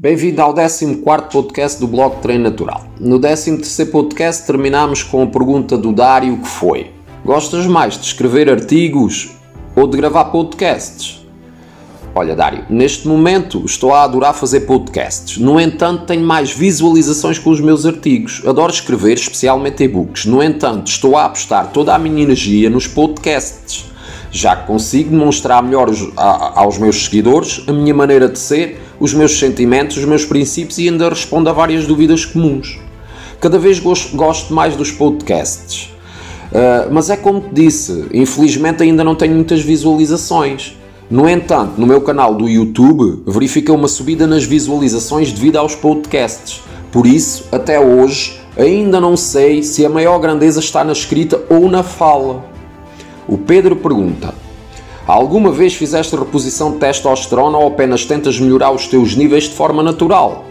Bem-vindo ao 14 podcast do blog Treino Natural. No 13 podcast terminamos com a pergunta do Dário que foi Gostas mais de escrever artigos ou de gravar podcasts? Olha, Dário, neste momento estou a adorar fazer podcasts. No entanto, tenho mais visualizações com os meus artigos. Adoro escrever, especialmente e-books. No entanto, estou a apostar toda a minha energia nos podcasts já que consigo demonstrar melhor aos meus seguidores a minha maneira de ser, os meus sentimentos, os meus princípios e ainda respondo a várias dúvidas comuns. Cada vez gosto mais dos podcasts. Uh, mas é como te disse, infelizmente ainda não tenho muitas visualizações. No entanto, no meu canal do YouTube, verifiquei uma subida nas visualizações devido aos podcasts. Por isso, até hoje, ainda não sei se a maior grandeza está na escrita ou na fala. O Pedro pergunta: Alguma vez fizeste reposição de testosterona ou apenas tentas melhorar os teus níveis de forma natural?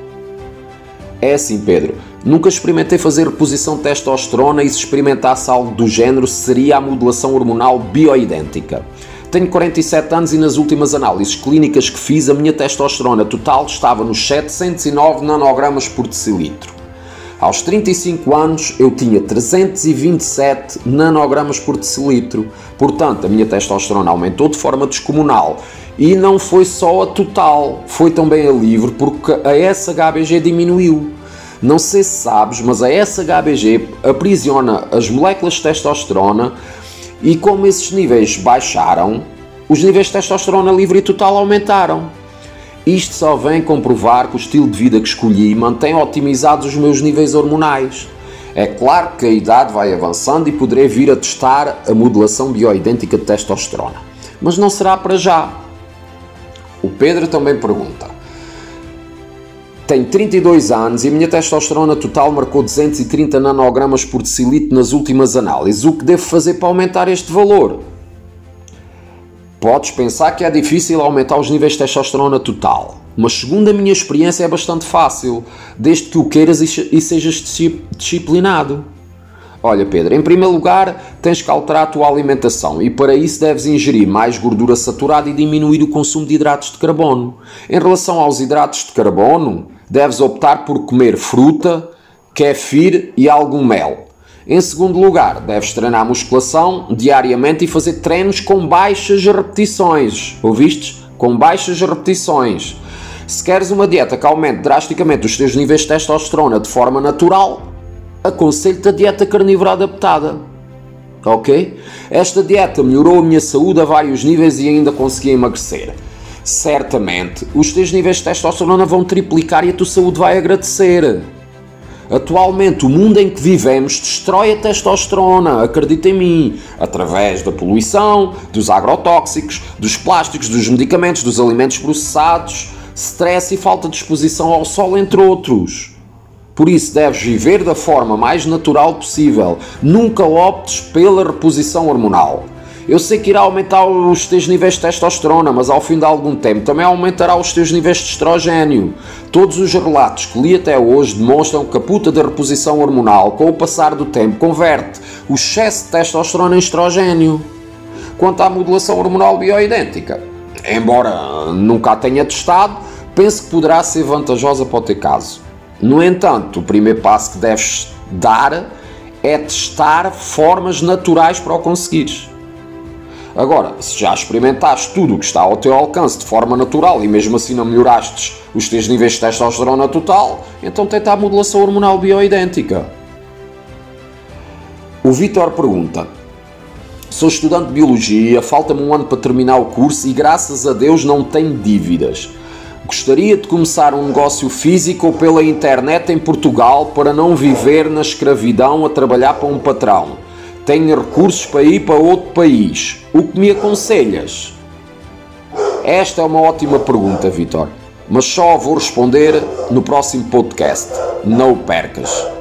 É assim, Pedro. Nunca experimentei fazer reposição de testosterona e se experimentasse algo do género seria a modulação hormonal bioidêntica. Tenho 47 anos e nas últimas análises clínicas que fiz a minha testosterona total estava nos 709 nanogramas por decilitro. Aos 35 anos eu tinha 327 nanogramas por decilitro, portanto a minha testosterona aumentou de forma descomunal. E não foi só a total, foi também a livre, porque a SHBG diminuiu. Não sei se sabes, mas a SHBG aprisiona as moléculas de testosterona e como esses níveis baixaram, os níveis de testosterona livre e total aumentaram. Isto só vem comprovar que o estilo de vida que escolhi mantém otimizados os meus níveis hormonais. É claro que a idade vai avançando e poderei vir a testar a modulação bioidêntica de testosterona, mas não será para já. O Pedro também pergunta: Tenho 32 anos e a minha testosterona total marcou 230 nanogramas por decilitro nas últimas análises. O que devo fazer para aumentar este valor? Podes pensar que é difícil aumentar os níveis de testosterona total, mas segundo a minha experiência é bastante fácil, desde que o queiras e sejas disciplinado. Olha, Pedro, em primeiro lugar, tens que alterar a tua alimentação e para isso deves ingerir mais gordura saturada e diminuir o consumo de hidratos de carbono. Em relação aos hidratos de carbono, deves optar por comer fruta, kefir e algum mel. Em segundo lugar, deves treinar musculação diariamente e fazer treinos com baixas repetições. Ouviste? Com baixas repetições. Se queres uma dieta que aumente drasticamente os teus níveis de testosterona de forma natural, aconselho-te a dieta carnívora adaptada. Ok? Esta dieta melhorou a minha saúde a vários níveis e ainda consegui emagrecer. Certamente, os teus níveis de testosterona vão triplicar e a tua saúde vai agradecer. Atualmente, o mundo em que vivemos destrói a testosterona, acredita em mim, através da poluição, dos agrotóxicos, dos plásticos, dos medicamentos, dos alimentos processados, stress e falta de exposição ao sol, entre outros. Por isso, deves viver da forma mais natural possível. Nunca optes pela reposição hormonal. Eu sei que irá aumentar os teus níveis de testosterona, mas ao fim de algum tempo também aumentará os teus níveis de estrogênio. Todos os relatos que li até hoje demonstram que a puta da reposição hormonal, com o passar do tempo, converte o excesso de testosterona em estrogênio. Quanto à modulação hormonal bioidêntica, embora nunca a tenha testado, penso que poderá ser vantajosa para o teu caso. No entanto, o primeiro passo que deves dar é testar formas naturais para o conseguires. Agora, se já experimentaste tudo o que está ao teu alcance de forma natural e mesmo assim não melhoraste os teus níveis de testosterona total, então tenta a modulação hormonal bioidêntica. O Vitor pergunta: Sou estudante de biologia, falta-me um ano para terminar o curso e graças a Deus não tenho dívidas. Gostaria de começar um negócio físico ou pela internet em Portugal para não viver na escravidão a trabalhar para um patrão tenho recursos para ir para outro país. O que me aconselhas? Esta é uma ótima pergunta, Vitor, mas só vou responder no próximo podcast. Não percas.